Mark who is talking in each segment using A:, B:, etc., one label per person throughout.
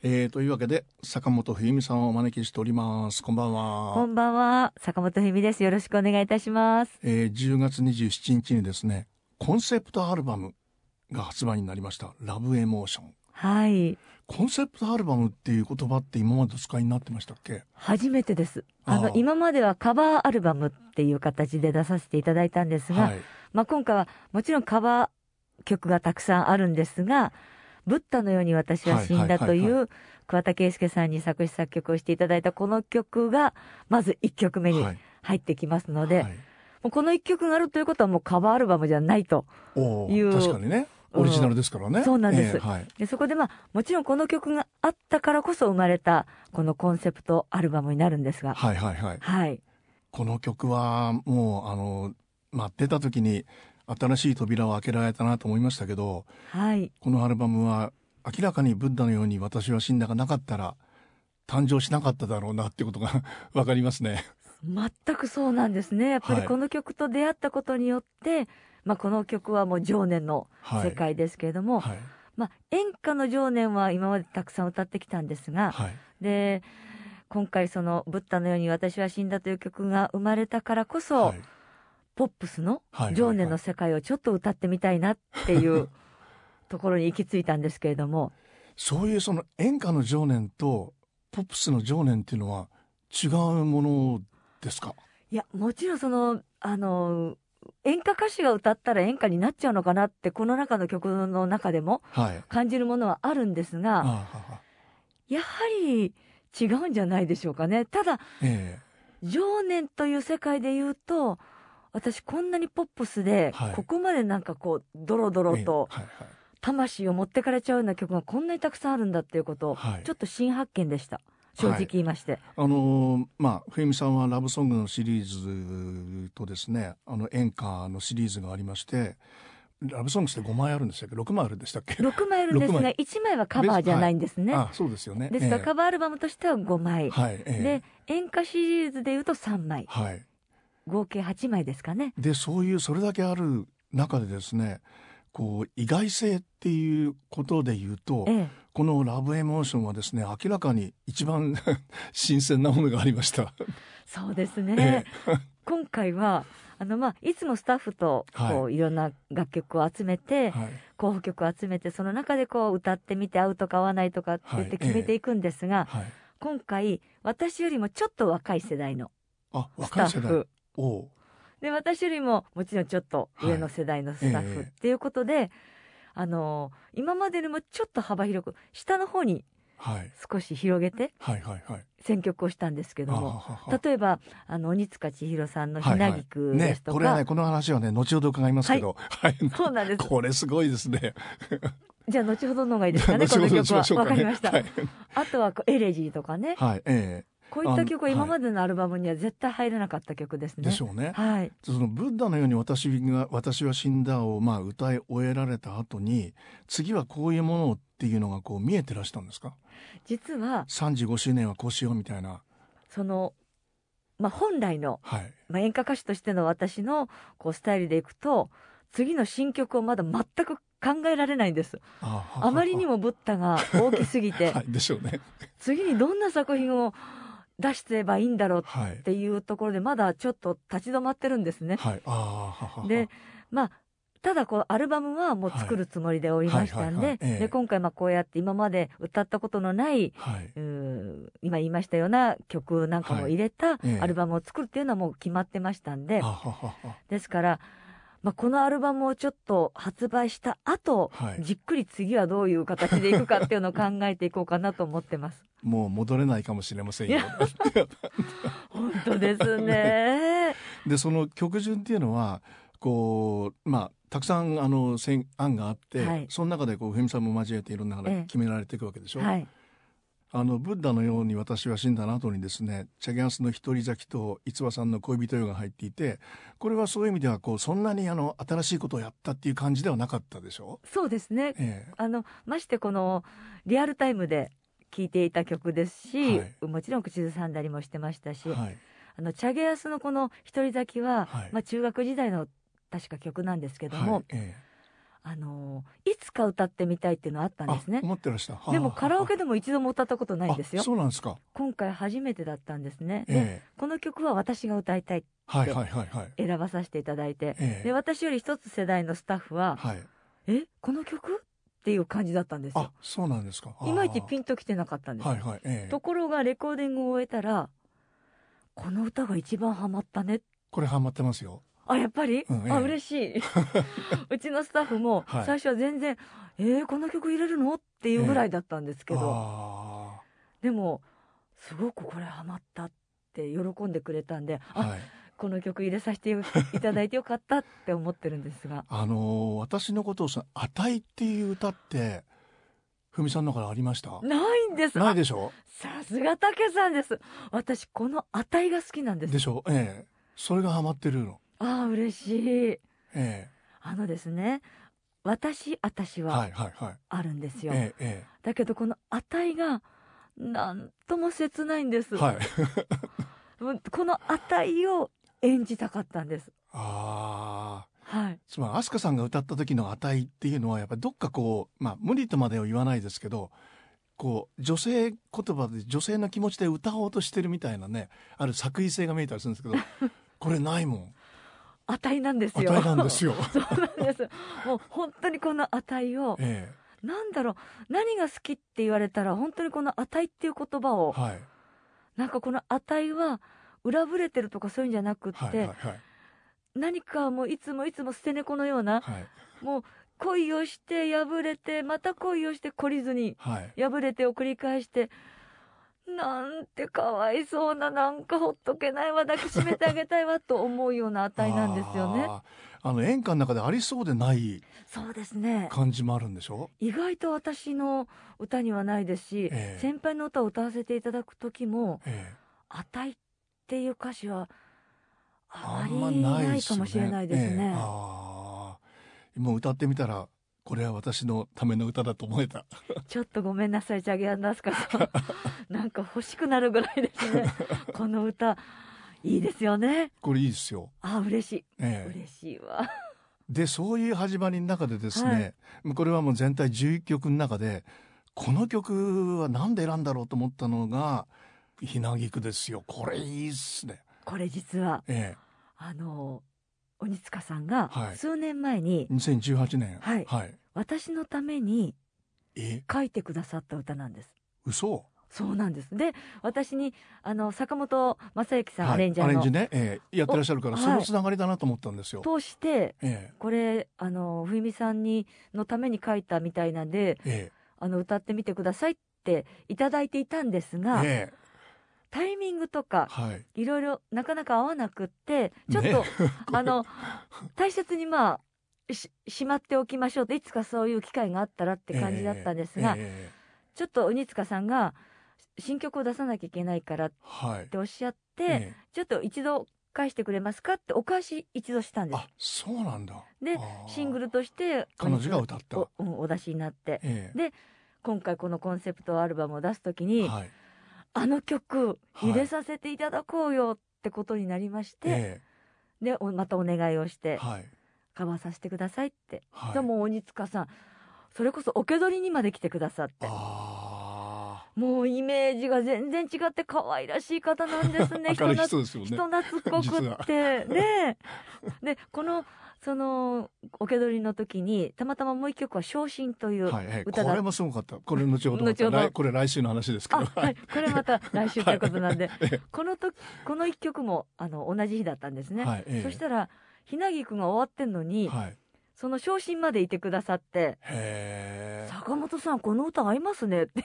A: えー、というわけで坂本冬美さんをお招きしております。こんばんは。
B: こんばんは。坂本冬美です。よろしくお願いいたします、
A: えー、10月27日にですねコンセプトアルバムが発売になりました。ラブエモーション
B: はい。
A: コンセプトアルバムっていう言葉って今までお使いになってましたっけ？
B: 初めてです。あの今まではカバーアルバムっていう形で出させていただいたんですが、
A: はい。
B: まあ、今回はもちろんカバー曲がたくさんあるんですが「ブッダのように私は死んだ」と
A: はいはい。はい
B: いう桑田佳祐さんに作詞作曲をしていただいたこの曲がまず1曲目に
A: はい。
B: 入ってきますので、
A: はい。
B: もうこの1曲があるということはもうカバーアルバムじゃないという
A: 確かにね。オリジナルですからね、
B: うんそうなんです。
A: えーはい。
B: でそこでまあもちろんこの曲があったからこそ生まれたこのコンセプトアルバムになるんですが。
A: はいはいはい。
B: はい。
A: この曲はもうあの、まあ、出た時に新しい扉を開けられたなと思いましたけど
B: はい。
A: このアルバムは明らかにブッダのように私は死んだがなかったら誕生しなかっただろうなってことが わかりますね。
B: 全くそうなんですね。やっぱり
A: はい。
B: この曲と出会ったことによって、まあ、この曲はもう情念の
A: はい。
B: 世界ですけれども、
A: はい。
B: まあ、演歌の情念は今までたくさん歌ってきたんですが、
A: はい。
B: で今回その「ブッダのように私は死んだ」という曲が生まれたからこそ、
A: はい
B: ポップスの
A: はい
B: 情念の世界をちょっと歌ってみたいなっていう ところに行き着いたんですけれども。
A: そういうその演歌の情念とポップスの情念っていうのは違うものですか？
B: いやもちろんそのあの演歌歌手が歌ったら演歌になっちゃうのかなってこの中の曲の中でも
A: はい。
B: 感じるものはあるんですが
A: ああ
B: やはり違うんじゃないでしょうかねただ
A: え
B: 情念という世界で言うと私こんなにポップスで、
A: はい。
B: ここまでなんかこうドロド
A: え
B: ロと
A: はいはい。
B: 魂を持ってかれちゃうような曲がこんなにたくさんあるんだっていうことを、
A: はい。
B: ちょっと新発見でした。正直言いまして、
A: あのーまあ冬美さんはラブソングのシリーズとですねあの演歌のシリーズがありましてラブソングって5枚あるんでしたっけ？6枚あるんでしたっけ
B: ？6枚あるんですが
A: 六枚。
B: 1枚はカバーじゃないんですね、
A: あそうですよね。
B: ですから
A: え。
B: カバーアルバムとしては5枚、
A: えはい、ええ。
B: で演歌シリーズでいうと3枚。
A: はい
B: 合計8枚ですかね。
A: でそういうそれだけある中でですねこう意外性っていうことで言うと
B: ええ。
A: この「ラブエモーション」はですね明らかに一番 新鮮なものがありました。
B: そうです
A: え
B: ね、今回はあのまあいつもスタッフとこう、、
A: はい
B: ろんな楽曲を集めて、
A: はい。
B: 候補曲を集めてその中でこう歌ってみて合うとか合わないとかって言って
A: はい。
B: 決めていくんですが、
A: はい、
B: 今回私よりもちょっと若い世代の
A: あ
B: ス
A: 若い世代。
B: タッフで私よりももちろんちょっと上の世代のスタッフ
A: はいええ。
B: っていうことで、あの今までよりもちょっと幅広く下の方に
A: はい。
B: 少し広げて
A: はいはいはい。
B: 選曲をしたんですけど
A: あ
B: も
A: はは。
B: 例えばあの鬼塚千尋さんの「ひ
A: はい。は
B: ないぎく」で
A: ね
B: すとか、
A: これはねこの話はね後ほど伺いますけど、はい。
B: そうなんです。
A: これすごいですね。
B: じゃあ後ほどの方がいいですかねこの曲は
A: ましょうかね。
B: わかりました、
A: はい、
B: あとはこうエレジーとかね。
A: はい、え
B: こういった曲は今までのアルバムには絶対入らなかった曲ですね。
A: えでしょうね。
B: はい。
A: そのブッダのように私が私は死んだをまあ歌い終えられた後に次はこういうものっていうのがこう見えてらしたんですか？
B: 実は
A: 35周年はこうしようみたいな。
B: そのまあ本来の
A: はい。
B: まあ演歌歌手としての私のこうスタイルでいくと次の新曲をまだ全く考えられないんです。
A: あ
B: あまりにもブッダが大きすぎて
A: はいでしょうね。
B: 次にどんな作品を出してればいいんだろう
A: はい
B: ってい。うところでまだちょっと立ち止まってるんですね。
A: はい。あ
B: でまあただこうアルバムはもう作るつもりでおりましたんでで今回まあこうやって今まで歌ったことのない
A: はい。
B: うー今言いましたような曲なんかも入れた
A: ええ。
B: アルバムを作るっていうのはもう決まってましたんで、
A: あははは。
B: ですから、まあ、このアルバムをちょっと発売した後、
A: はい
B: じっくり次はどういう形でいくかっていうのを考えていこうかなと思ってます。
A: もう戻れないかもしれませんよ
B: い。本当ですね。
A: でその曲順っていうのはこうまあたくさんあの選案があって、
B: はい
A: その中でこうふみさんも交えていろんな
B: ええ
A: 決められていくわけでしょ。
B: はい。
A: あのブッダのように私は死んだ後にですねチャゲアスの一人咲きと逸話さんの恋人よが入っていてこれはそういう意味ではこうそんなにあの新しいことをやったっていう感じではなかったでしょ？
B: そうですね。
A: ええ。
B: あのましてこのリアルタイムで聴いていた曲ですし、
A: はい。
B: もちろん口ずさんだりもしてましたし、
A: はい。
B: あのチャゲアスのこの一人咲きは、
A: はい。
B: まあ中学時代の確か曲なんですけども、
A: はい。え
B: あのいつか歌ってみたいっていうのはあったんですね。
A: あ思ってらした。はあ。
B: でもカラオケ
A: で
B: でも一度も歌ったことないんですよ。
A: そうなんですか。
B: 今回初めてだったんですね、で
A: え。え
B: この曲は私が歌いたい
A: はいはいはいはい。
B: 選ばさせていただいて、
A: ええ。
B: で私より一つ世代のスタッフは
A: はい「
B: えこの曲?」っていう感じだったんですよ。
A: あそうなんですか。
B: いまいちピ
A: ン
B: ンときてなかったんです、
A: はいはいええ。
B: ところがレコーディングを終えたらこの歌が一番ハマったね。
A: これハマってますよ
B: あやっぱり、
A: うんええ。
B: あ嬉しい。うちのスタッフも
A: はい。
B: 最初は全然「えー、この曲入れるの?」っていうぐらいだったんですけど、
A: あ
B: でもすごくこれハマったって喜んでくれたんで、
A: はい。
B: この曲入れさせていただいてよかったって思ってるんですが。
A: あのー私のことをさ「あたい」っていう歌ってふみさんの中でありました？
B: ないんです。
A: ないでしょ？
B: さすがたけさんです。私この値が好きなんです。
A: でしょ？ええ。それがハマってるの
B: ああ嬉しい。
A: ええ。
B: あのですね私私
A: は
B: はい
A: はいはい。
B: あるんですよ、
A: えええ
B: だけどこの値がなんとも切ないんです、
A: えはい。
B: この値を演じたかったんです。
A: ああ
B: はい。
A: つまり飛鳥さんが歌った時の「値」っていうのはやっぱりどっかこうまあ無理とまでは言わないですけどこう女性言葉で女性の気持ちで歌おうとしてるみたいなねある作為性が見えたりするんですけど これないもん
B: 値なんですよ。
A: 値なんですよ。
B: そうなんです。もう本当にこの値を
A: え
B: なんだろう何が好きって言われたら本当にこの値っていう言葉
A: え
B: を
A: はい。
B: なんかこの値は裏ぶれてるとかそういうんじゃなくって、
A: はいはいはい。
B: 何かもういつもいつも捨て猫のような
A: はい。
B: もう恋をして破れてまた恋をして懲りずに
A: はい。
B: 破れてを繰り返してなんてかわいそうななんかほっとけないわ抱きしめてあげたいわと思うような値なんですよね。
A: あの演歌の中でありそうでない
B: そうですね。
A: 感じもあるんでしょ？
B: 意外と私の歌にはないですし、
A: ええ。
B: 先輩の歌を歌わせていただく時も
A: ええ「
B: 値」っていう歌詞はあ
A: ま
B: まり
A: ない
B: かもしれないです
A: ええ
B: ね。
A: ああもう歌ってみたらこれは私のための歌だと思えた。
B: ちょっとごめんなさいチャゲアンダースカさん。なんか欲しくなるぐらいですね。この歌いいですよね。
A: これいいですよ、
B: あ嬉しい。
A: ええ。
B: 嬉しいわ。
A: でそういう始まりの中でですね、これはもう全体11曲の中でこの曲は何で選んだろうと思ったのが「ひなぎく」ですよ。これいいっすね。
B: これ実は
A: え
B: あの鬼塚さんが
A: はい。
B: 数年前に
A: え2018年。
B: はい。
A: はい、
B: 私のために
A: え？
B: 書いてくださった歌なんです。
A: 嘘。
B: そうなんです。で私にあの坂本正幸さん、
A: はい。
B: アレンジャーの
A: アレンジね、ええ。やってらっしゃるから
B: お
A: そのつながりだなと思ったんですよ、
B: 通して
A: え
B: これあの冬美さんにのために書いたみたいなんで
A: ええ。
B: あの歌ってみてくださいっていただいていたんですが、
A: えええ
B: タイミングとか
A: はい。
B: いろいろなかなか合わなくってちょっと、
A: ね
B: あの大切にまあししまっておきましょうといつかそういう機会があったらって感じだったんですが、
A: えええ
B: ちょっと鬼塚さんが新曲を出さなきゃいけないからっ
A: はい。
B: ておっしゃって、
A: ええ。
B: ちょっと一度返してくれますかってお返し一度したんです。
A: あそうなんだ。
B: でシングルとして
A: 彼女が歌った。
B: お,、うん、お出しになって。
A: ええ。
B: で今回このコンセプトアルバムを出す時に、
A: はい
B: あの曲
A: はい。
B: 入れさせていただこうよってことになりまして、
A: え
B: でおまたお願いをして
A: えはい。
B: カバーさせてくださいって、
A: はい。
B: でもう鬼塚さんそれこそオケ取りにまで来てくださって。
A: あ
B: もうイメージが全然違って可愛らしい方なんですね。人懐っこくって。ね。でこのそのオケ取りの時にたまたまもう一曲は「昇進」という、
A: はいはい、これもすごかった。これ後ほど
B: 後ほど。
A: 来これ来週の話ですけど。
B: あはい。これまた来週ということなんで、
A: え え
B: この時この一曲もあの同じ日だったんですね、
A: はいええ。
B: そしたらひなぎくんが終わってんのに、
A: はい
B: その昇進までいてくださって。坂本さんこの歌合いますねって。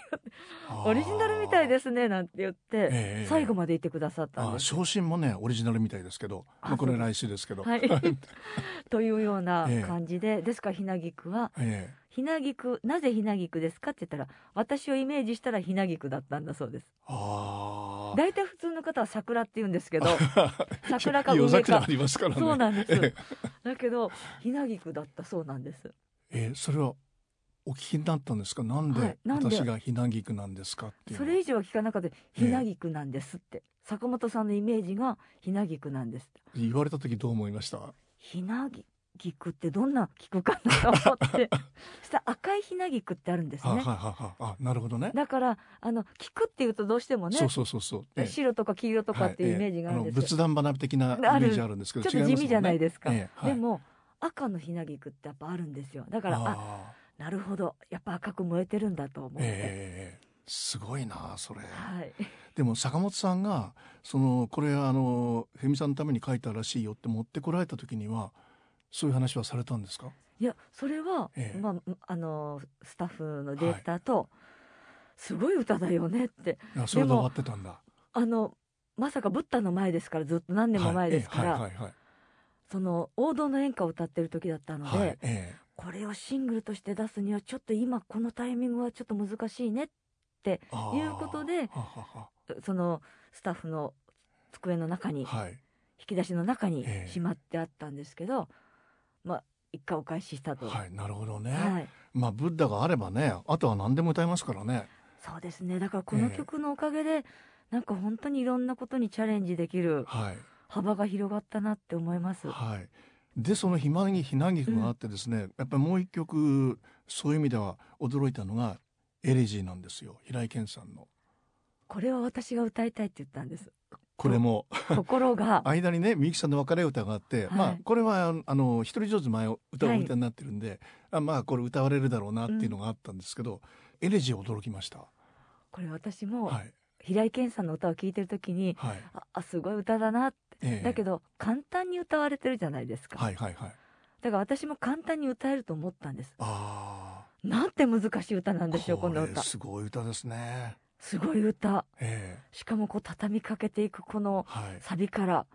B: オリジナルみたいですすねなんて言って、
A: ええ
B: 最後までいてくださったん
A: あ
B: です。
A: 昇進もねオリジナルみたいですけど、
B: あ
A: まあ、これ来週ですけど、
B: はい、というような
A: ええ。
B: 感じで、ですからひなぎくは。
A: え
B: ひなぎくなぜひなぎくですかって言ったら私をイメージしたらひなぎくだったんだそうです。
A: えああ
B: 大体普通の方は桜って言うんですけど 桜か
A: 夜
B: 梅か。
A: 桜ありますからね。
B: そうなんです。
A: え
B: だけどひなぎくだったそうなんです。
A: ええそれはお聞きになったんですか？なんで私がひなぎくなんですかっていうの
B: それ以上は聞かなかった。ひなぎくなんですって、坂本さんのイメージがひなぎくなんです
A: 言われた時どう思いました？
B: ひなぎ菊ってどんな菊かなと思って。そしたら赤いひな菊ってあるんですね。
A: はいはいはあなるほどね。
B: だからあの菊っていうとどうしてもね
A: そうそうそうそう。ええ。
B: 白とか黄色とかっていうイメージがあるんですけど、
A: 仏壇花火的なイメージあるんですけど
B: ちょっと地味じゃないですか、
A: ねええはい。
B: でも赤のひな菊ってやっぱあるんですよ。だからあ
A: あ
B: なるほど。やっぱ赤く燃えてるんだと思って、
A: ーええええすごいなそれ。
B: はい。
A: でも坂本さんがそのこれあのフェミさんのために書いたらしいよって持ってこられた時にはそういう話はされたんですか？
B: いやそれは、
A: ええ。
B: まあ、あのスタッフのディレクターと、すごい歌だよねって。
A: それで終わってたんだ。
B: あのまさかブッダの前ですからずっと何年も前ですから、その王道の演歌を歌ってる時だったので、
A: はいはいえ。
B: これをシングルとして出すにはちょっと今このタイミングはちょっと難しいね
A: えあー。
B: いうことで
A: ははは
B: そのスタッフの机の中に
A: はい。
B: 引き出しの中に
A: ええ。
B: しまってあったんですけど、まあ一回お返ししたと、
A: はいなるほどね、
B: はい。
A: まあブッダがあればねあとは何でも歌えますからね。
B: そうですね。だからこの
A: ええ
B: 曲のおかげで、なんか本当にいろんなことにチャレンジできる
A: はい。
B: 幅が広がったなって思います。
A: はい。でそのひまぎひなぎくがあってですね、やっぱりもう一曲そういう意味では驚いたのがエレジーなんですよ。平井堅さんの。
B: これは私が歌いたいって言ったんです。
A: これも。
B: ところが。
A: 間にねみゆきさんの別れ歌があって、
B: はい。
A: まあこれはあの一人上手前を歌をお歌いになってるんで、あまあこれ歌われるだろうなっていうのがあったんですけど、エレジー驚きました。
B: これ私も
A: はい。
B: 平井堅さんの歌を聴いてる時に、
A: はい、
B: ああすごい歌だなって、
A: ええ。
B: だけど簡単に歌われてるじゃないですか、
A: はいはいはい。
B: だから私も簡単に歌えると思ったんです。
A: あ
B: なんて難しい歌なん
A: あ
B: でしょうこの歌。
A: すごい歌ですね
B: すごい歌。
A: ええ。
B: しかもこう畳みかけていくこの
A: はい。
B: サビから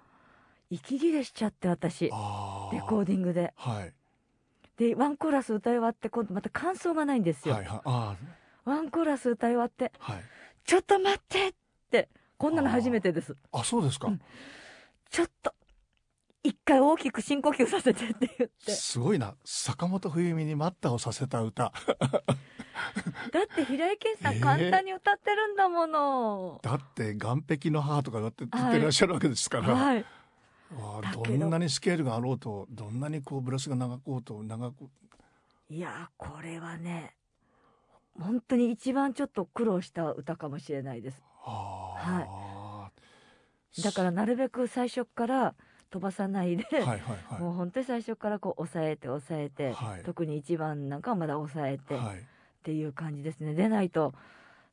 B: 息切れしちゃって私レコーディングで。
A: はい。
B: でワンコーラス歌い終わって今度また感想がないんですよ、
A: はいはい。あ
B: ワンコーラス歌い終わって
A: あはい「
B: ちょっと待って!」ってこんなの初めてです。
A: あそうですか、
B: うん。ちょっと一回大きく深呼吸させてって言って。
A: すごいな。坂本冬美に待ったをさせた歌。
B: だって平井堅さん
A: えー
B: 簡単に歌ってるんだもの、
A: だって岸壁の母とかだって言ってらっしゃるわけですから、
B: はい。
A: わあ
B: だけど。
A: どんなにスケールがあろうとどんなにこうブラスが長こうと長く。
B: いやーこれはね本当に一番ちょっと苦労した歌かもしれないです。
A: は
B: だからなるべく最初から飛ばさないで、
A: はいはいはい。
B: もう本当に最初からこう抑えて抑えて、
A: はい。
B: 特に一番なんかはまだ抑えて、っ
A: はい。
B: ていう感じですね。でないと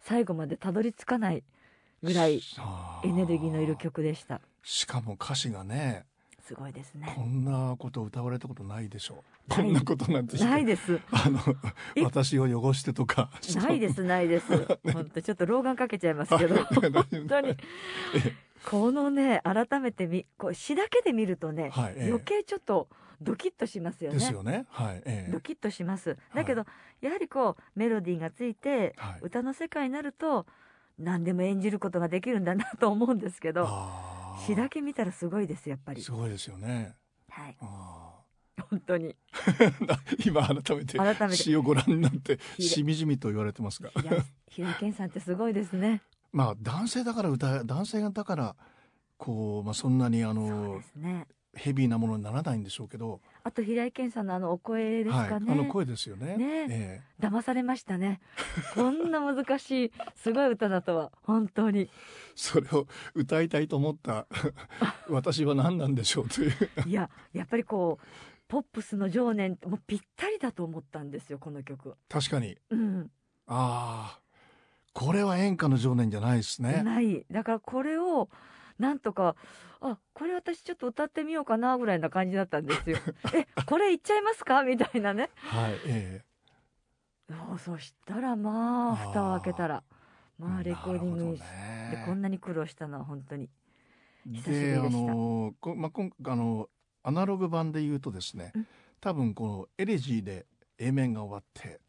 B: 最後までたどり着かないぐらいエネルギーのいる曲でした。
A: しかも歌詞がね
B: すごいですね。
A: こんなこと歌われたことないでしょう。こんなことなんて。
B: ないです。
A: あの
B: え？
A: 私を汚してとか。
B: ないですないです。本当ちょっと老眼かけちゃいますけど。本当にこのね改めてみこう詩だけで見るとね、
A: はいええ。
B: 余計ちょっとドキッとしますよね。
A: ですよね。はいええ。
B: ドキッとします。だけど、やはりこうメロディーがついて
A: はい。
B: 歌の世界になると何でも演じることができるんだなと思うんですけど詩だけ見たらすごいですやっぱり。
A: すごいですよね。
B: はい。
A: あ
B: 本当に。
A: ー 今改めて
B: 改めて。
A: 詩をご覧になって
B: ひ
A: しみじみと言われてますが。
B: 平井平井堅さんってすごいですね
A: まあ男性だから歌男性だからこう、まあ、そんなにあ
B: そう
A: の
B: ですね。
A: ヘビーなものにならないんでしょうけど、
B: あと平井堅さんのあのお声です
A: はい、
B: かね、
A: あの声ですよね。
B: ね。
A: え
B: 騙されましたね。こんな難しいすごい歌だとは本当に。
A: えそれを歌いたいと思った 私は何なんでしょうという。
B: いややっぱりこうポップスの情念ってもうぴったりだと思ったんですよこの曲。
A: 確かに。
B: うん。
A: ああこれは演歌の情念じゃないですね。
B: ない。だからこれをなんとかあこれ私ちょっと歌ってみようかなぐらいな感じだったんですよ。えこれいっちゃいますか？みたいなね。
A: はい、え
B: そうそしたらまあ
A: あー
B: 蓋を開けたら
A: え
B: まあレコーディングに
A: ね。
B: でこんなに苦労したのは本当に。久しぶり
A: で
B: した。
A: のこ、まあ、今あのアナログ版で言うとですね、
B: うん。
A: 多分このエレジーで A 面が終わって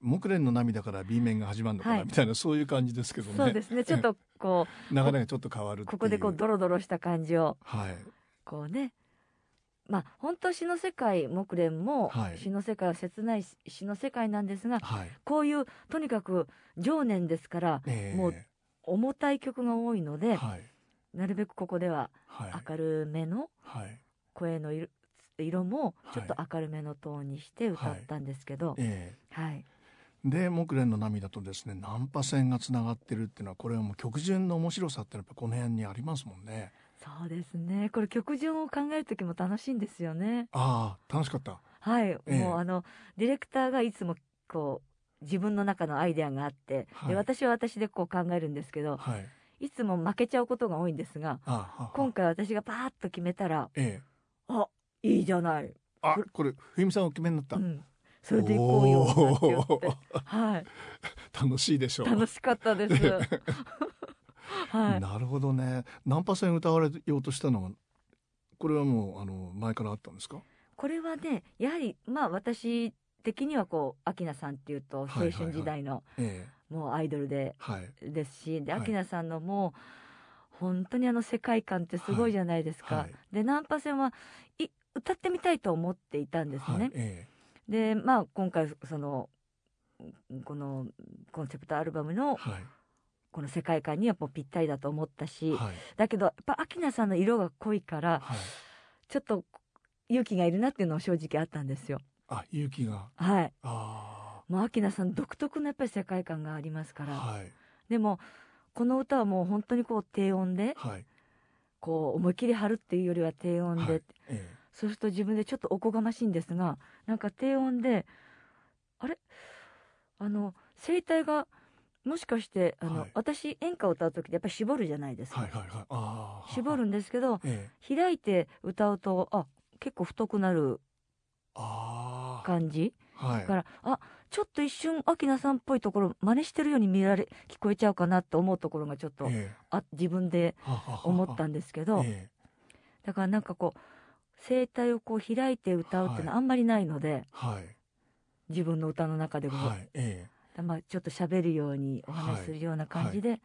A: 木蓮の涙から B 面が始まるのかな、
B: はい。
A: みたいなそういう感じですけどね。
B: そうですね。ちょっとこ
A: 流れがちょっと変わる
B: ここでこうドロドロした感じを
A: はい。
B: こうね。まあ本当詩の世界木蓮も
A: はい。
B: 詩の世界は切ない詩の世界なんですが
A: はい、
B: こういうとにかく情念ですから
A: ええ。
B: もう重たい曲が多いので
A: はい。
B: なるべくここでは
A: はい。
B: 明るめの
A: はい。
B: 声のいる色もちょっと明るめのトーンにして歌ったんですけど、
A: え
B: はい、
A: えで木蓮の涙とですねナンパ線がつながってるっていうのはこれはもう曲順の面白さってやっぱこの辺にありますもんね。
B: そうですね。これ曲順を考える時も楽しいんですよね。
A: ああ楽しかった。
B: はい、
A: ええ。
B: もうあのディレクターがいつもこう自分の中のアイデアがあって、
A: はい。
B: で私は私でこう考えるんですけど、
A: はい。
B: いつも負けちゃうことが多いんですが、今回私がパーッと決めたら、
A: ええ。
B: あ、いいじゃない。
A: あこれ冬美さんお決めになった、
B: うん。それで行こうよ。はい、
A: 楽しいでしょう。
B: 楽しかったです。はい。
A: なるほどね。ナンパ線歌われようとしたの？はこれはもうあの前からあったんですか？
B: これはね、やはりまあ私的にはこう明菜さんっていうと青春時代の
A: え
B: もうアイドルでですし、で
A: はい。
B: 明菜さんのもう本当にあの世界観ってすごいじゃないですか。
A: はい。はい。
B: でナンパ戦はい歌ってみたいと思っていたんですね。
A: はいえ
B: でまあ今回そのこのコンセプトアルバム
A: え
B: の
A: はい。
B: この世界観にはもうぴったりだと思ったし、
A: はい。
B: だけどやっぱ明菜さんの色が濃いから
A: はい。
B: ちょっと勇気がいるなっていうのは正直あったんですよ。
A: あ勇気が。
B: はい。
A: あ
B: もう明菜さん独特のやっぱり世界観がありますから。
A: あはい。
B: でもこの歌はもう本当にこう低音で
A: はい。
B: こう思いっきり張るっていうよりは低音で、
A: はい。え
B: そうすると自分でちょっとおこがましいんですがなんか低音であれ？あの声帯がもしかしてあの、
A: はい。
B: 私演歌を歌う時ってやっぱり絞るじゃないですか、
A: えはいはいはい。
B: 絞るんですけど
A: ええ。
B: 開いて歌うとあ結構太くなる感じ？
A: はい。
B: だからあちょっと一瞬明菜さんっぽいところ真似してるように見られ聞こえちゃうかなと思うところがちょっと、
A: ええ。
B: あ自分で思ったんですけど、
A: ええ。
B: だからなんかこう声帯をこう開いて歌うっていうのはあんまりないので、
A: はい。
B: 自分の歌の中でも、
A: はい。ええ。
B: まあ、ちょっと喋るようにお話しするような感じで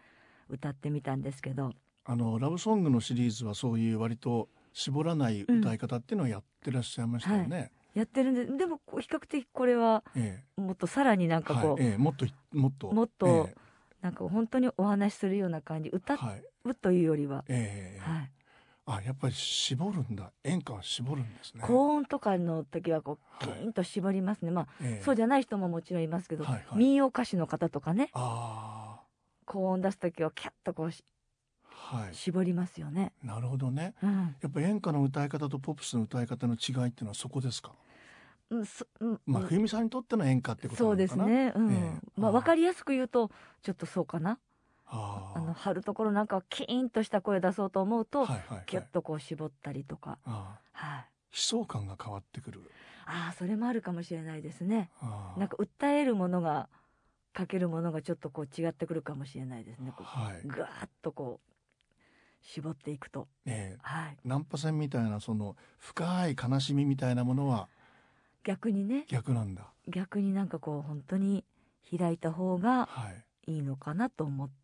B: 歌ってみたんですけど、
A: あのラブソングのシリーズはそういう割と絞らない歌い方っていうのをやってらっしゃいましたよね。
B: やってるんででも比較的これは
A: え
B: もっとさらになん
A: え
B: かこう、
A: はい。ええもっともっと。
B: もっと
A: え
B: なんか本当にお話しするような感じ
A: え
B: 歌
A: はい、
B: うというよりは、
A: ええ。
B: はい、
A: あやっぱり絞るんだ。演歌は絞るんですね。
B: 高音とかの時はこう
A: はい。
B: キーンと絞りますね、まあ
A: ええ。
B: そうじゃない人ももちろんいますけど、
A: はいはい。
B: 民謡歌手の方とかね。
A: あ
B: 高音出す時はキャッとこうし
A: あはい。
B: 絞りますよね。
A: なるほどね。
B: うん。
A: やっぱ演歌の歌い方とポップスの歌い方の違いっていうのはそこですか？
B: うんそうん。
A: まあ
B: うん
A: 冬美さんにとっての演歌ってこと
B: そうです
A: なのかな。
B: ね、うん。
A: ええ。
B: まあ、
A: あー
B: 分かりやすく言うとちょっとそうかな
A: あ
B: の張るところなんかキーンとした声出そうと思うと、
A: はいはいはい。
B: キュッとこう絞ったりとか、はい、
A: 悲壮感が変わってくる。
B: ああそれもあるかもしれないですね。なんか訴えるものがかけるものがちょっとこう違ってくるかもしれないですね。こ
A: はい。う
B: ぐわーっとこう絞っていくと。
A: ええ。
B: はい。
A: ナンパ線みたいなその深い悲しみみたいなものは
B: 逆にね。
A: 逆なんだ。
B: 逆になんかこう本当に開いた方が
A: はい。
B: いいのかなと思って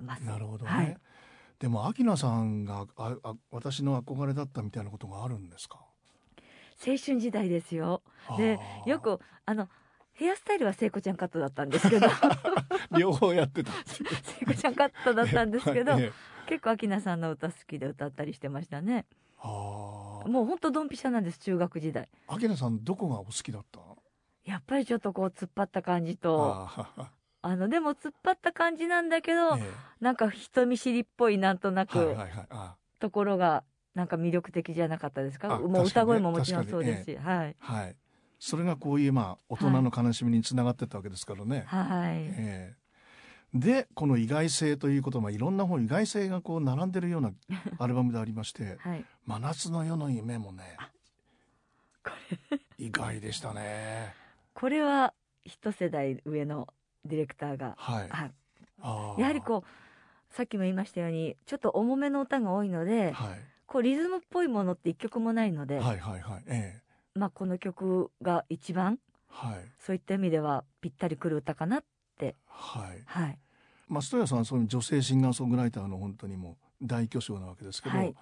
B: ます
A: なるほどね。
B: はい、
A: でも秋菜さんがああ私の憧れだったみたいなことがあるんですか？
B: 青春時代ですよでよくあのヘアスタイルは聖子ちゃんカットだったんですけど
A: 両方やってた。
B: 聖子ちゃんカットだったんですけど、結構明菜さんの歌好きで歌ったりしてましたね
A: あ
B: もうほんとドンピシャなんです中学時代
A: あ。秋菜さんどこがお好きだった？
B: やっぱりちょっとこう突っ張った感じと
A: あ
B: のでも突っ張った感じなんだけど、
A: え
B: なんか人見知りっぽいなんとなく
A: えはいはいはい。あ
B: ところがなんか魅力的じゃなかったですか？
A: あ
B: もう歌声ももちろんそうですし、はい。
A: はい。それがこういうまあ大人の悲しみにつながってったわけですからね。
B: はい、
A: ええ。でこの意外性ということは、まあ、いろんな本意外性がこう並んでるような アルバムでありまして
B: はい「
A: 真夏の夜の夢」もね意外でしたね。
B: これは一世代上のディレクターが、
A: はい、
B: はい、
A: あー。
B: やはりこうさっきも言いましたようにちょっと重めの歌が多いので、
A: はい、
B: こうリズムっぽいものって一曲もないので、
A: はいはいはい。ええ。
B: まあこの曲が一番
A: はい。
B: そういった意味ではぴったりくる歌かなって。
A: はい。
B: はい。
A: 松任谷さんはそういう女性シンガーソングライターの本当にもう大巨匠なわけですけど、
B: はい。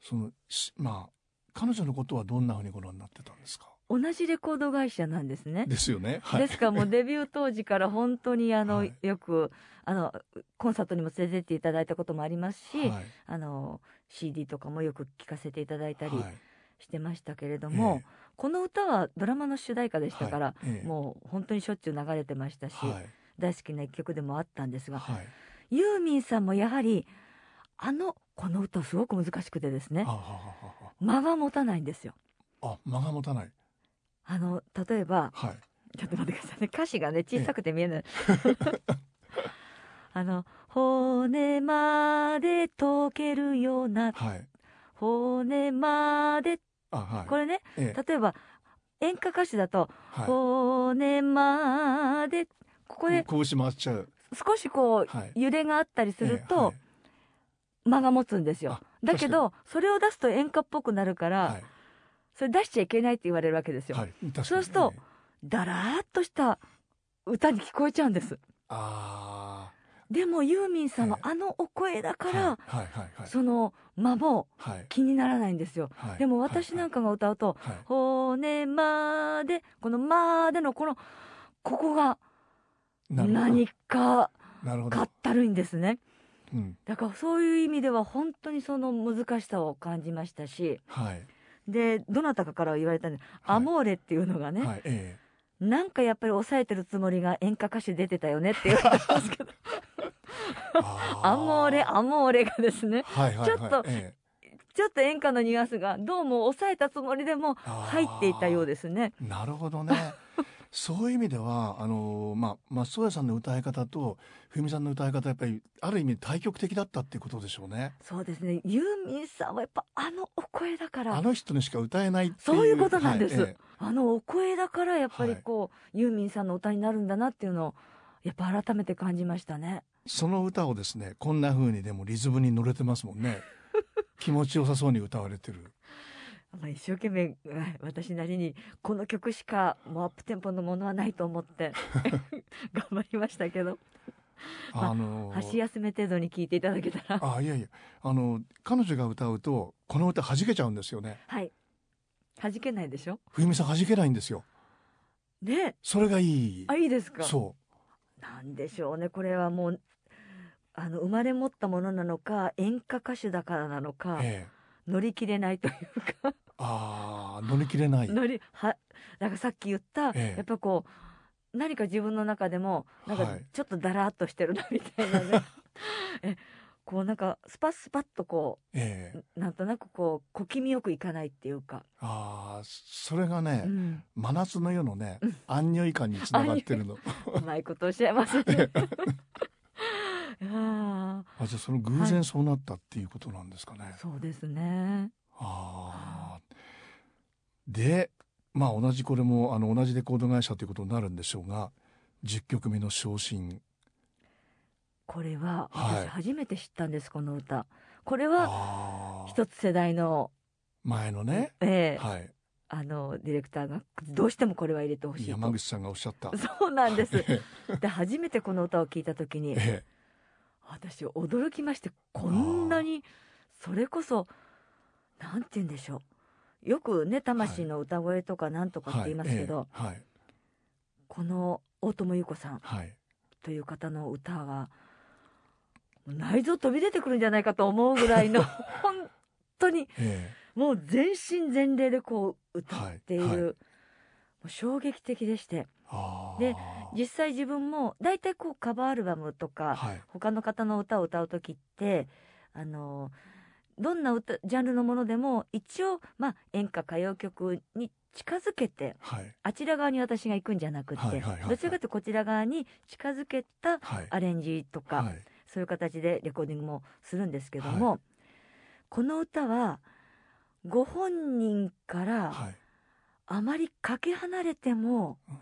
A: そのしまあ彼女のことはどんなふうにご覧になってたんですか？
B: 同じレコード会社なんですね。
A: ですよね。はい、
B: ですからもう デビュー当時から本当にあの、
A: はい。
B: よくあのコンサートにも連れてっていただいたこともありますし、
A: はい。
B: あの CD とかもよく聴かせていただいたり、
A: はい。
B: してましたけれども、
A: え
B: この歌はドラマの主題歌でしたから、もう本当にしょっちゅう流れてましたし、
A: はい。
B: 大好きな一曲でもあったんですが、
A: はい。
B: ユーミンさんもやはりあのこの歌すごく難しくてですね
A: はあはあは
B: 間が持たないんですよ。
A: あ間が持たない
B: あの例えば
A: はい。
B: ちょっと待ってくださいね。歌詞がね小さくて見えない。あの骨まで溶けるような
A: はい。
B: 骨まで。
A: あはい。
B: これね
A: ええ。
B: 例えば演歌歌手だと
A: はい。
B: 骨までここで
A: 拳回っちゃう。
B: 少しこう
A: はい。
B: 揺れがあったりすると間が持つんですよ。
A: あ。
B: だけどそれを出すと演歌っぽくなるから
A: はい
B: それ出しちゃいけないって言われるわけですよ。
A: はい
B: そうすると
A: ええ
B: だらーっとした歌に聞こえちゃうんです。
A: あ
B: でもユーミンさんは
A: え
B: あのお声だ
A: あ
B: から、その間も
A: はい。
B: 気にならないんですよ。
A: はい。
B: でも私なんかが歌うと
A: はい「
B: 骨まで」この「まで」のこのここが何かかったるいんですね。
A: うん。
B: だからそういう意味では本当にその難しさを感じましたし
A: はい
B: でどなたかから言われたんで「
A: はい。
B: アモーレ」っていうのがね、
A: はいえ
B: なんかやっぱり抑えてるつもりが演歌歌手出てたよねって言われたんですけど。
A: え
B: アモーレ
A: あ
B: アモーレがですね
A: はいはいはい
B: ちょっと
A: え
B: ちょっと演歌のニュアンスがどうも抑えたつもりでも入っていたようですね。
A: えなるほどねそういう意味ではあのまあ松任谷さんの歌い方と冬美さんの歌い方やっぱりある意味対極的だったっていうことでしょうね。
B: そうですね。ユーミンさんはやっぱあのお声だから
A: あの人にしか歌えないっていう
B: そういうことなんです、
A: はいえ
B: あのお声だからやっぱりこう、ユーミンさんの歌になるんだなっていうのをやっぱ改めて感じましたね。
A: えその歌をですねこんな風にでもリズムに乗れてますもんね。気持ちよさそうに歌われてる
B: まあ一生懸命はい 私なりにこの曲しかもうアップテンポのものはないと思って 頑張りましたけど。まあ
A: あの
B: 箸休め程度に聞いていただけたら。
A: あいやいや。あの彼女が歌うとこの歌弾けちゃうんですよね。
B: はい。弾けないでしょ？
A: 冬美さん弾けないんですよ。
B: ね。
A: それがいい。
B: あいいですか？
A: そ
B: なんでしょうね。これはもうあの生まれ持ったものなのか演歌歌手だからなの
A: う
B: か、
A: ええ
B: 乗り切れないというか。
A: ああ乗り切れない。
B: 乗りはなんかさっき言った、
A: ええ。
B: やっぱこう何か自分の中でもなんか
A: はい。
B: ちょっとだらっとしてるなみたいなね。えこうなんかスパスパッとこ
A: ええ。
B: うなんとなくこう小気味よくいかないっていうか、
A: ああそれがね、
B: うん、
A: 真夏の夜のね
B: うん。
A: アンニョイ感につながってるの。
B: うまいことおっしゃいますね。
A: あじゃあその偶然そうなったっていうことなんですかね、
B: そうですね。
A: ああでまあ同じこれもあの同じレコード会社ということになるんでしょうが10曲目の昇進
B: これは
A: はい
B: 私初めて知ったんです、この歌。これは一つ世代の、
A: 前のね
B: ええ
A: はい
B: あのディレクターがどうしてもこれは入れてほしいと。
A: 山口さんがおっしゃった
B: そうなんです。
A: え
B: で初めてこの歌を聞いた時に
A: え
B: 私驚きましてこんなにそれこそなんて言うんでしょう。よくね魂の歌声とかなんとかって言いますけど、
A: はい。
B: この大友優子さん
A: はい、はい
B: という方の歌は内臓飛び出てくるんじゃないかと思うぐらいの 本当に
A: え。
B: もう全身全霊でこう歌っている、
A: はいはい。
B: もう衝撃的でしてで実際自分も大体こうカバーアルバムとか、
A: はい。
B: 他の方の歌を歌う時ってあのどんな歌ジャンルのものでも一応、まあ、演歌歌謡曲に近づけて
A: はい。
B: あちら側に私が行くんじゃなくて、
A: はいはいはいはい。
B: どちらかというとこちら側に近づけた
A: はい。
B: アレンジとか、
A: はい。
B: そういう形でレコーディングもするんですけども、
A: は
B: この歌はご本人から
A: はい。
B: あまりかけ離れても
A: うん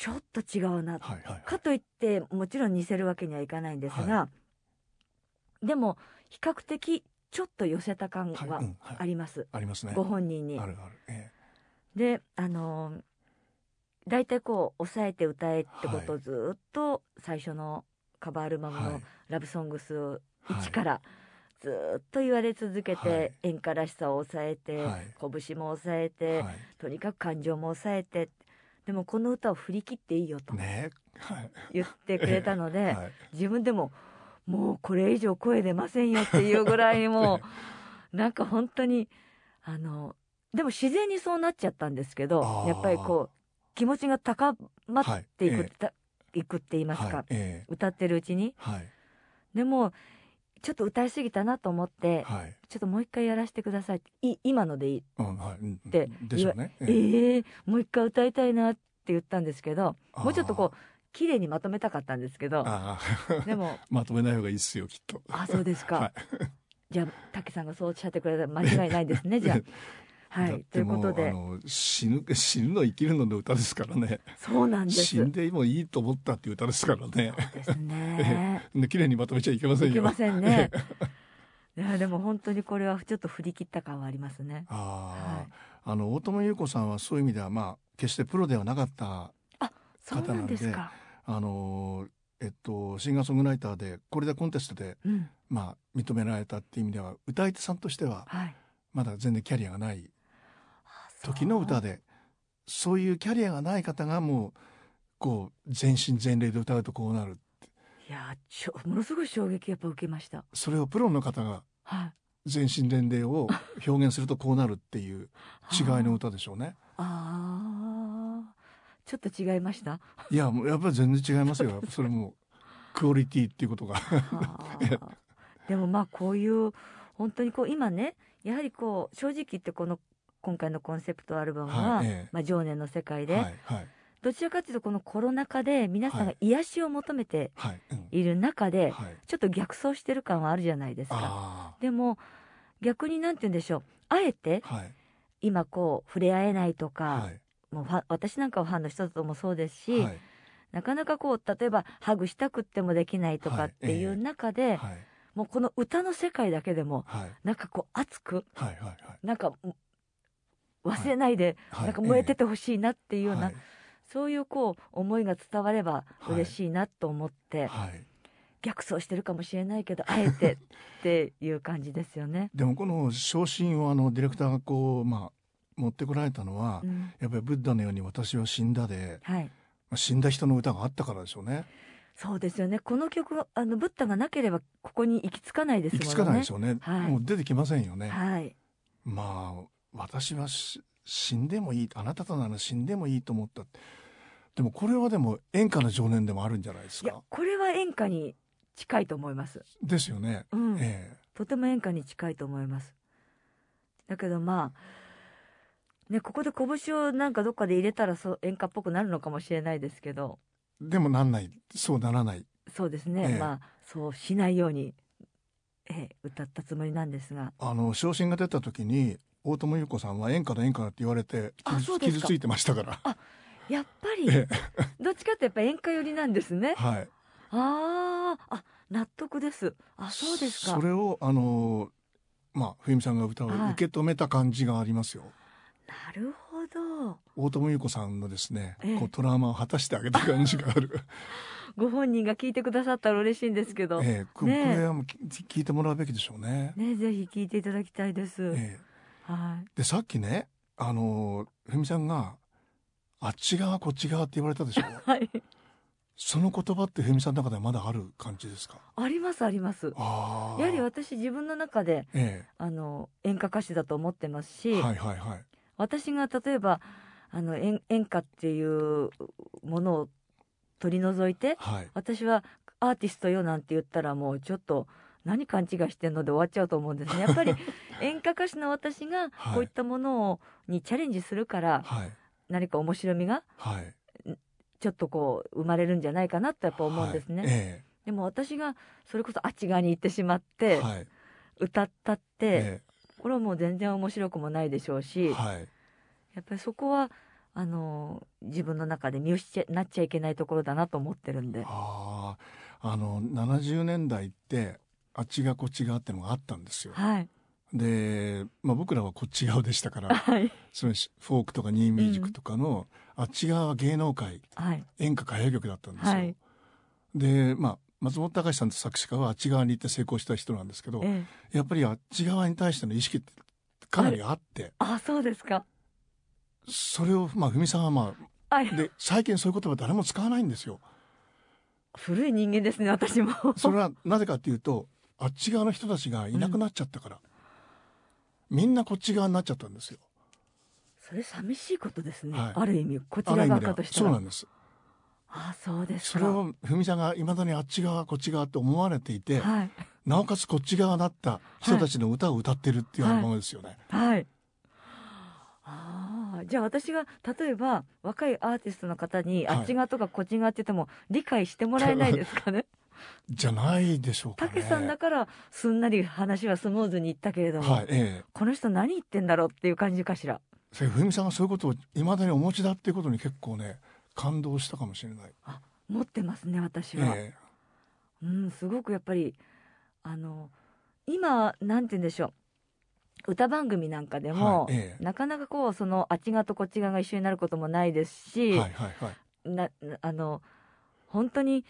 B: ちょっと違うな。
A: はいはい
B: かといってもちろん似せるわけにはいかないんですが、でも比較的ちょっと寄せた感
A: はい
B: は
A: うんはい。
B: あります、
A: ありますね。
B: ご本人に。
A: あ。るある。え
B: であのー大体こう抑えて歌えってことをずーっと最初のカバーアルバムの
A: はい「
B: ラブソングス1」
A: はい。
B: からずーっと言われ続けて、
A: はい。
B: 演歌らしさを抑えて、
A: はい。
B: 拳も抑えて、
A: はい。
B: とにかく感情も抑えてでもこの歌を振り切っていいよと言ってくれたので、
A: はい。
B: 自分でももうこれ以上声出ませんよっていうぐらいもう なんか本当にあのでも自然にそうなっちゃったんですけどやっぱりこう気持ちが高まっていく,、
A: はい。
B: たいくって言いますか、
A: はい。え
B: 歌ってるうちに。
A: えはい。
B: でもちょっと歌いすぎたなと思って、
A: はい。
B: ちょっともう一回やらせてください。い今のでいい？
A: うん。はいうん
B: ええ。もう一回歌いたいなって言ったんですけどもうちょっとこう綺麗にまとめたかったんですけどでも
A: まとめない方がいいっすよきっと。
B: あそうですか、
A: はい。
B: じゃあ竹さんがそうおっしゃってくれたら間違いないですねじゃあ はい。ということで。
A: 死ぬ 死ぬの生きるのの歌ですからね。
B: そうなんです。
A: 死んでもいいと思ったっていう歌ですからね。
B: ですね。
A: で 綺麗にまとめちゃいけませんよ。
B: いけませんね。いやでも本当にこれはちょっと振り切った感はありますね。
A: ああ、
B: はい。
A: あの大友優子さんはそういう意味ではまあ決してプロではなかった
B: そうなんですか。
A: あのえっとシンガーソングライターでこれでコンテストで
B: うん。
A: まあ認められたっていう意味では歌い手さんとしては
B: はい。
A: まだ全然キャリアがない時の歌でそういうキャリアがない方がもうこう全身全霊で歌うとこうなる
B: いやちょものすごい衝撃やっぱ受けました。
A: それをプロの方が
B: はい。
A: 全身全霊を表現するとこうなるっていう 違いの歌でしょうね。
B: ああちょっと違いました？
A: いやもうやっぱり全然違いますよ。それもクオリティっていうことが。
B: はあでもまあこういう本当にこう今ねやはりこう正直言ってこの今回のコンセプトアルバムは、
A: はいええ。
B: まあ、情念の世界で、
A: はいはい。
B: どちらかというとこのコロナ禍で皆さんが癒しを求めて
A: はい、
B: る中で、
A: はい、
B: ちょっと逆走してる感はあるじゃないですか。
A: あ
B: でも逆になんて言うんでしょう。あえて今こう触れ合えないとか、
A: はい。
B: もう私なんかはファンの一つともそうですし、
A: はい。
B: なかなかこう例えばハグしたくってもできないとかっていう中で、
A: はい。
B: もうこの歌の世界だけでも
A: はい。
B: なんかこう熱く
A: はいはい。
B: なんか忘れないで、
A: はい
B: なんか燃えててほしいなっていうような、
A: はい
B: そういうこう思いが伝われば嬉しいなと思って、
A: はい
B: 逆走してるかもしれないけどあえてっていう感じですよね。
A: でもこの昇進をあのディレクターがこうまあ持ってこられたのは、
B: うん
A: やっぱりブッダのように私は死んだで、
B: はい
A: まあ死んだ人の歌があったからでしょうね。
B: そうですよねこの曲あのブッダがなければここに行き着かないですもんね。
A: 行き着かないでしょうね。
B: はい
A: もう出てきませんよね。
B: はい
A: まあ私はし死んでもいいあなたとなら死んでもいいと思った。でもこれはでも演歌の情念でもあるんじゃないです
B: いや
A: か
B: これは演歌に近いと思います。
A: ですよね、
B: うん。
A: え
B: とても演歌に近いと思います。だけどまあねここで拳をなんかどっかで入れたらそう演歌っぽくなるのかもしれないですけど。
A: えでもなんない。そうならない。
B: そうですね、
A: ええ。
B: まあそうしないように、ええ歌ったつもりなんですが。
A: あの昇進が出た時に大友優子さんは演歌だ演歌だって言われて傷ついてましたから。
B: やっぱり
A: え
B: どっちかってやっぱ演歌寄りなんですね。
A: えはい。
B: あーあ納得です。あそうですか。
A: それをあのまあ冬美さんが歌を
B: はい。
A: 受け止めた感じがありますよ、
B: なるほど。
A: 大友優子さんのですね、
B: ええ。
A: こうトラウマを果たしてあげた感じがある。
B: ご本人が聞いてくださったら嬉しいんですけど、
A: ええ。こ
B: ねえ。
A: これはもうき聞いてもらうべきでしょうね。
B: ねぜひ聞いていただきたいです、
A: ええ
B: はい。
A: でさっきねあのふみさんがあっち側こっち側って言われたでしょ？
B: はい。
A: その言葉ってふみさんの中ではまだある感じですか？
B: ありますあります。やはり私自分の中で
A: え
B: あの演歌歌手だと思ってますし、
A: えはいはいはい。
B: 私が例えばあの演演歌っていうものを取り除いて
A: はい。
B: 私はアーティストよなんて言ったらもうちょっと何勘違いしてんので終わっちゃうと思うんですね。やっぱり演歌歌手の私が
A: はい。
B: こういったものをにチャレンジするから
A: はい。
B: 何か面白みが
A: はい。
B: ちょっとこう生まれるんじゃないかなとやっぱ思うんですね、
A: はい。え
B: でも私がそれこそあっち側に行ってしまっ
A: え
B: て
A: はい。
B: 歌ったって、
A: え
B: これはもう全然面白くもないでしょうし、
A: えはい。
B: やっぱりそこはあの自分の中で見失っなっちゃいけないところだなと思ってるんで。
A: あああの70年代ってあっちがこっち側ってのがあったんですよ。
B: はい。
A: で、まあ、僕らはこっち側でしたから
B: はい。
A: そのフォークとかニーミュージックとかの、あっち側は芸能界
B: はい。
A: 演歌歌謡曲だったんですよ。
B: はい。
A: でまあ松本隆さんと作詞家はあっち側に行って成功した人なんですけど
B: ええ。
A: やっぱりあっち側に対しての意識ってかなりあって。
B: あそうですか。
A: それをまあ文さんはま
B: あ
A: あで最近そういう言葉誰も使わないんですよ。
B: 古い人間ですね私も。
A: それはなぜかっていうとあっち側の人たちがいなくなっちゃったから。みんなこっち側になっちゃったんですよ。
B: それ寂しいことですね、
A: はい。
B: ある意味こちら側かとしたら。
A: そうなんです。
B: あそうです
A: そ
B: か
A: れをふみさんがいまだにあっち側こっち側って思われていて、
B: はい。
A: なおかつこっち側だった人たちの歌を歌ってるっていうアルバムですよね。
B: はい。ああじゃあ私が例えば若いアーティストの方に、
A: はい。
B: あっち側とかこっち側って言っても理解してもらえないですかね？
A: じゃないでしょうかね。
B: たけさんだからすんなり話はスムーズにいったけれども、
A: はい、ええ。
B: この人何言ってんだろうっていう感じかしら
A: それふみさんがそういうことをいまだにお持ちだっていうことに結構ね感動したかもしれない。
B: 持ってますね私は、
A: え
B: うんすごくやっぱりあの今なんて言うんでしょう歌番組なんかでも、
A: はいええ
B: なかなかこうそのあっち側とこっち側が一緒になることもないですし、
A: えはいはいはい
B: ななあの本当に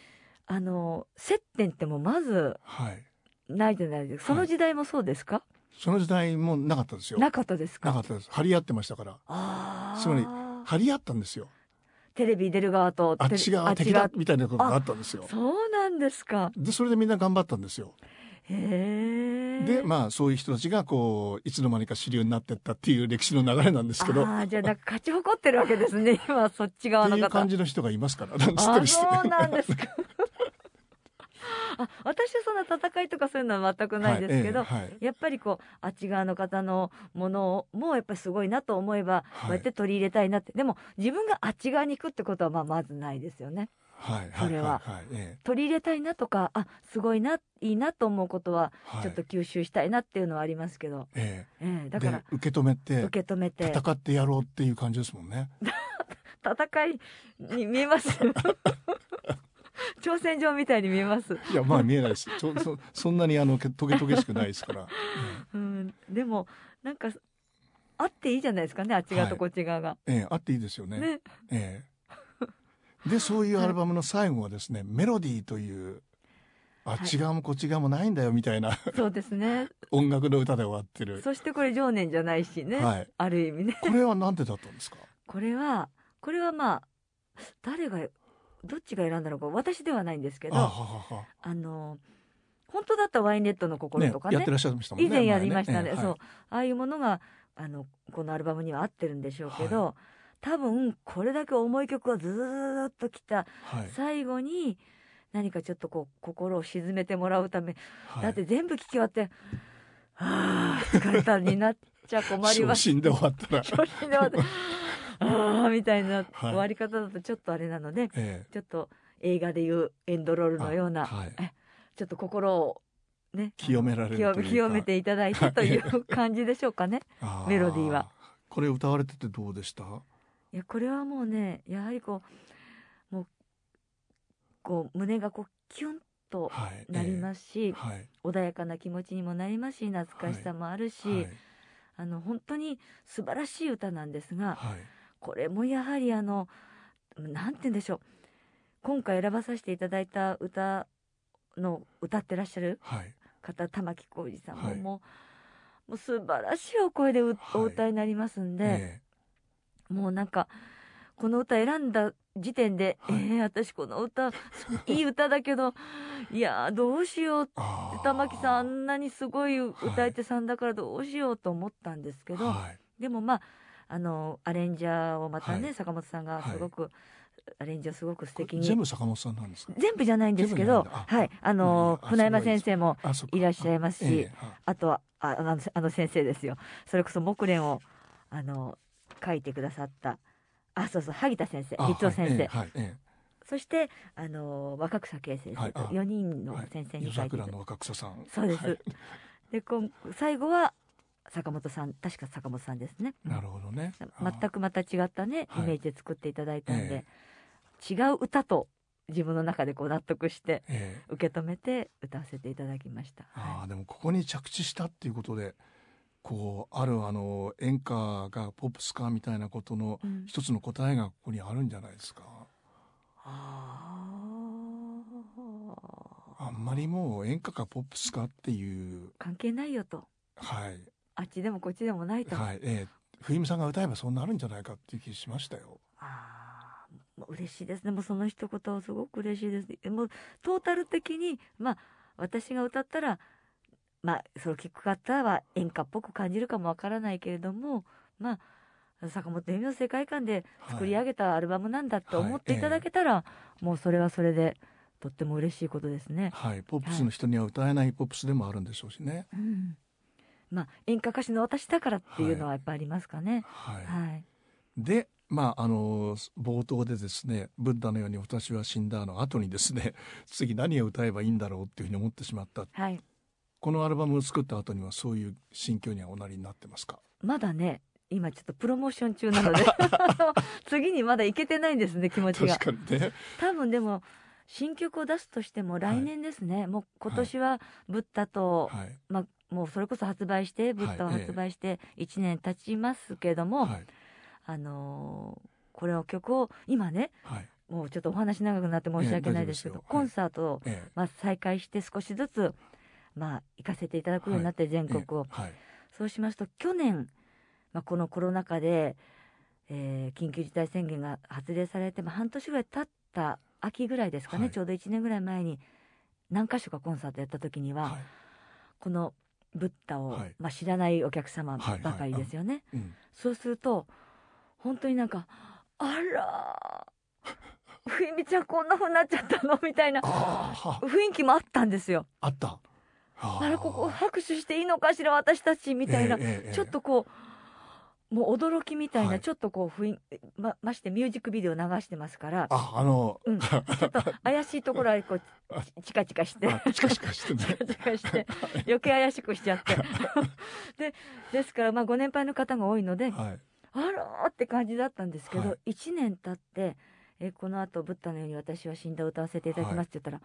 B: あの接点ってもうまず
A: はい。
B: ないじゃないですかその時代もそうですか、
A: その時代もなかったですよ。
B: なかったですか？
A: なかったです。張り合ってましたから。つまり張り合ったんですよ。
B: テレビ出る側と
A: あっち側敵だみたいなことがあったんですよ。
B: そうなんですか
A: でそれでみんな頑張ったんですよ。
B: へえ
A: でまあそういう人たちがこういつの間にか主流になってったっていう歴史の流れなんですけど。
B: ああじゃあなんか勝ち誇ってるわけですね今そっち側の方
A: っていう感じの人がいますからって
B: そうなんですか あ私はそんな戦いとかそういうのは全くないですけど、
A: はいええはい。
B: やっぱりこうあっち側の方のものもやっぱりすごいなと思えば、
A: はい。
B: こうやって取り入れたいなって。でも自分があっち側に行くってことはまあまずないですよね。
A: はい
B: それは。
A: はいはいえ。
B: 取り入れたいなとかあすごいないいなと思うことはちょっと吸収したいなっていうのはありますけど、
A: え
B: え。え
A: え
B: だから
A: で受け止めて
B: 受け止めて。
A: 戦ってやろうっていう感じですもんね。
B: 戦いに見えます 挑戦状みたいに見えます、
A: いやまあ見えないです。ちょそそんなにあのけトゲトゲしくないですから。
B: うん、でもなんかあっていいじゃないですかねあっち側とこっち側が、
A: ええええあっていいですよね。
B: ね
A: ええでそういうアルバムの最後はですね、メロディーというあっち側もこっち側もないんだよみたいな
B: そうですね
A: 音楽の歌で終わってる。
B: そしてこれ常年じゃないしね、
A: はい。
B: ある意味ね
A: これはなんでだったんですか？
B: これはこれはまあ誰がどっちが選んだのか私ではないんですけど
A: あは
B: あ
A: はは
B: の本当だったワインレッドの心
A: ね
B: とかね
A: やってらっしゃいましたもんね。
B: 以前やりましたね
A: 前
B: そうああいうものがあのこのアルバムには合ってるんでしょうけど、多分これだけ重い曲がずーっときた
A: はい。はい
B: 最後に何かちょっとこう心を沈めてもらうため、
A: はい
B: だって全部聞き終わって「はあ疲れた」になっちゃ困ります。
A: 昇進で終わったら。
B: ああみたいな
A: はい
B: 終わり方だとちょっとあれなので、
A: え
B: ちょっと映画でいうエンドロールのような、
A: あはい
B: えちょっと心をね
A: 清められる
B: 清清めていただいてという感じでしょうかね。
A: あ
B: メロディーは。
A: これ歌われててどうでした？
B: いやこれはもうねやはりこうもうこう胸がこうキュンと
A: はい。
B: なりますし、
A: はい。
B: 穏やかな気持ちにもなりますし懐かしさもあるし、
A: はい。
B: あの本当に素晴らしい歌なんですが、
A: はい。
B: これもやはりあのなんて言うんでしょう。今回選ばさせていただいた歌の歌ってらっしゃる
A: はい。
B: 方玉置浩二さんも、
A: はい。
B: もう素晴らしいお声でう、
A: はい。
B: お歌いになりますんで、
A: え
B: もうなんかこの歌選んだ時点で、
A: はい。
B: えー、私この歌 いい歌だけどいやーどうしよう。玉木さんあんなにすごい歌い手さんだからどうしようと思ったんですけど、
A: はい。
B: でもまああのアレンジャーをまたね、
A: はい。
B: 坂本さんがすごく、アレンジをすごく素敵に。
A: 全部坂本さんなんですか？
B: 全部じゃないんですけどはい。あの
A: あ
B: 船山先生もいらっしゃいますし、
A: ええあ。
B: あとはああのあの先生ですよ。それこそ木蓮をあの書いてくださった。あそうそう萩田先生
A: あ
B: 光雄先生、
A: はい。ええはい。
B: そしてあの若草圭先生と
A: はいあ
B: 4人の
A: はい
B: 先生に
A: 夜
B: 書いていた。だい。
A: の若草さん。
B: そうです。
A: はい。
B: で今最後は坂本さん確か坂本さんですね。
A: なるほどね。
B: 全くまた違ったね
A: はい。
B: イメージで作っていただいたんで
A: え、
B: 違う歌と自分の中でこう納得して
A: ええ。
B: 受け止めて歌わせていただきました、
A: あ
B: は
A: あでもここに着地したっていうことでこうあるあの演歌がポップスかみたいなことの
B: いうん。
A: 一つの答えがここにあるんじゃないですか。
B: あー。
A: あんまりもう演歌かポップスかっていう。
B: 関係ないよと。
A: はい
B: あっちでもこっちでもないと、
A: はい。ええ冬美さんが歌えばそうなるんじゃないかっていう気しましたよ。
B: あーもう嬉しいです。ねもうその一言はすごく嬉しいです。もうトータル的にまあ私が歌ったらまあそれを聞く方は演歌っぽく感じるかもわからないけれどもまあ坂本冬美の世界観で作り上げたアルバムなんだって思っていただけたら、もうそれはそれでとっても嬉しいことですね。
A: はい、ポップスの人には歌えないポップスでもあるんでしょうしね。
B: うんまあ、演歌歌手の私だからっていうのはやっぱりありますかね。
A: はい。
B: はい。
A: で、まあ、あの冒頭でですね「ブッダのように私は死んだ」の後にですね 次何を歌えばいいんだろうっていうふうに思ってしまった
B: はい。
A: このアルバムを作った後にはそういう心境にはおなりになってますか？
B: まだね、今ちょっとプロモーション中なので、次にまだいけてないんですね、気持ちが。
A: 確かにね
B: 多分でも、新曲を出すとしても来年ですね。もう今年はブッダと、
A: はい
B: まあ、もうそれこそ発売して、ブッダを発売して1年経ちますけども、
A: はい。
B: あのーこれを曲を今ね、
A: はい。
B: もうちょっとお話長くなって申し訳ないですけど、コンサートを、
A: ええ。
B: まあ、再開して少しずつ、まあ、行かせていただくようになって、全国を。
A: はい。
B: そうしますと去年、まあ、このコロナ禍で、えー緊急事態宣言が発令されて、まあ、半年ぐらい経った秋ぐらいですかね、
A: はい。
B: ちょうど1年ぐらい前に何か所かコンサートやった時には、
A: はい。
B: このブッダを、
A: はい。
B: まあ、知らないお客様ばかりですよね。
A: うん。
B: そうすると本当になんか「あら冬美 ちゃんこんな風になっちゃったの?」みたいな雰囲気もあったんですよ。
A: あった。あ
B: あれここ拍手していいのかしら私たちみたいな、
A: ええええ。
B: ちょっとこうもう驚きみたいな、
A: はい。
B: ちょっとこう雰囲まましてミュージックビデオ流してますから
A: ああの
B: うん、ちょっと怪しいところはこうチチカチカして。
A: あチカチカしてね。
B: チカチカして余計怪しくしちゃって。でですからまあご年配の方が多いので
A: はい。
B: あらーって感じだったんですけど、
A: はい。
B: 1年経ってえこのあとブッダのように私は死んだを歌わせていただきますって言ったら、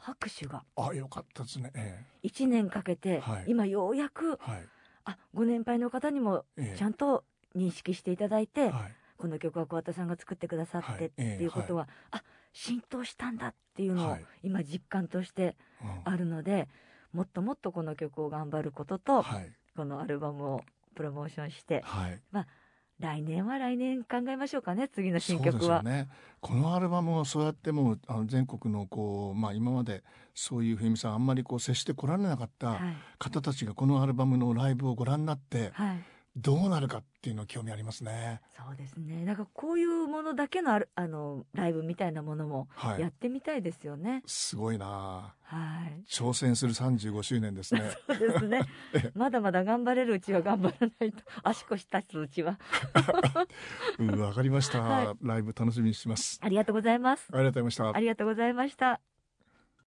B: 拍手が。
A: あよかったですね。え
B: 1年かけて、
A: はい。
B: 今ようやく
A: えはい
B: あご年配の方にも
A: ええ。
B: ちゃんと認識していただいて、
A: はい。
B: この曲は桑田さんが作ってくださってって
A: はい。ええ
B: いうことは、あ浸透したんだっていうのを
A: はい。
B: 今実感として
A: うん。
B: あるので、もっともっとこの曲を頑張ることと、
A: はい。
B: このアルバムをプロモーションして
A: はい
B: 来年は来年考えましょうかね次の新
A: そうで
B: 曲は。
A: すよね。このアルバムをそうやってもうあの全国のこう、まあ、今までそういう冬美さんあんまりこう接してこられなかった
B: はい。
A: 方たちがこのアルバムのライブをご覧になって
B: はい、
A: どうなるかっていうの興味ありますね。
B: そうですねなんかこういうものだけのあるあのライブみたいなものも
A: はい
B: やってみたいですよね。
A: すごいな
B: はい
A: 挑戦する35周年ですね。
B: そうですね
A: え。
B: まだまだ頑張れるうちは頑張らないと足腰立つうちは。
A: うんわかりました、
B: はい
A: ライブ楽しみにします。
B: ありがとうございます。
A: ありがとうございました
B: あ。りがとうございました。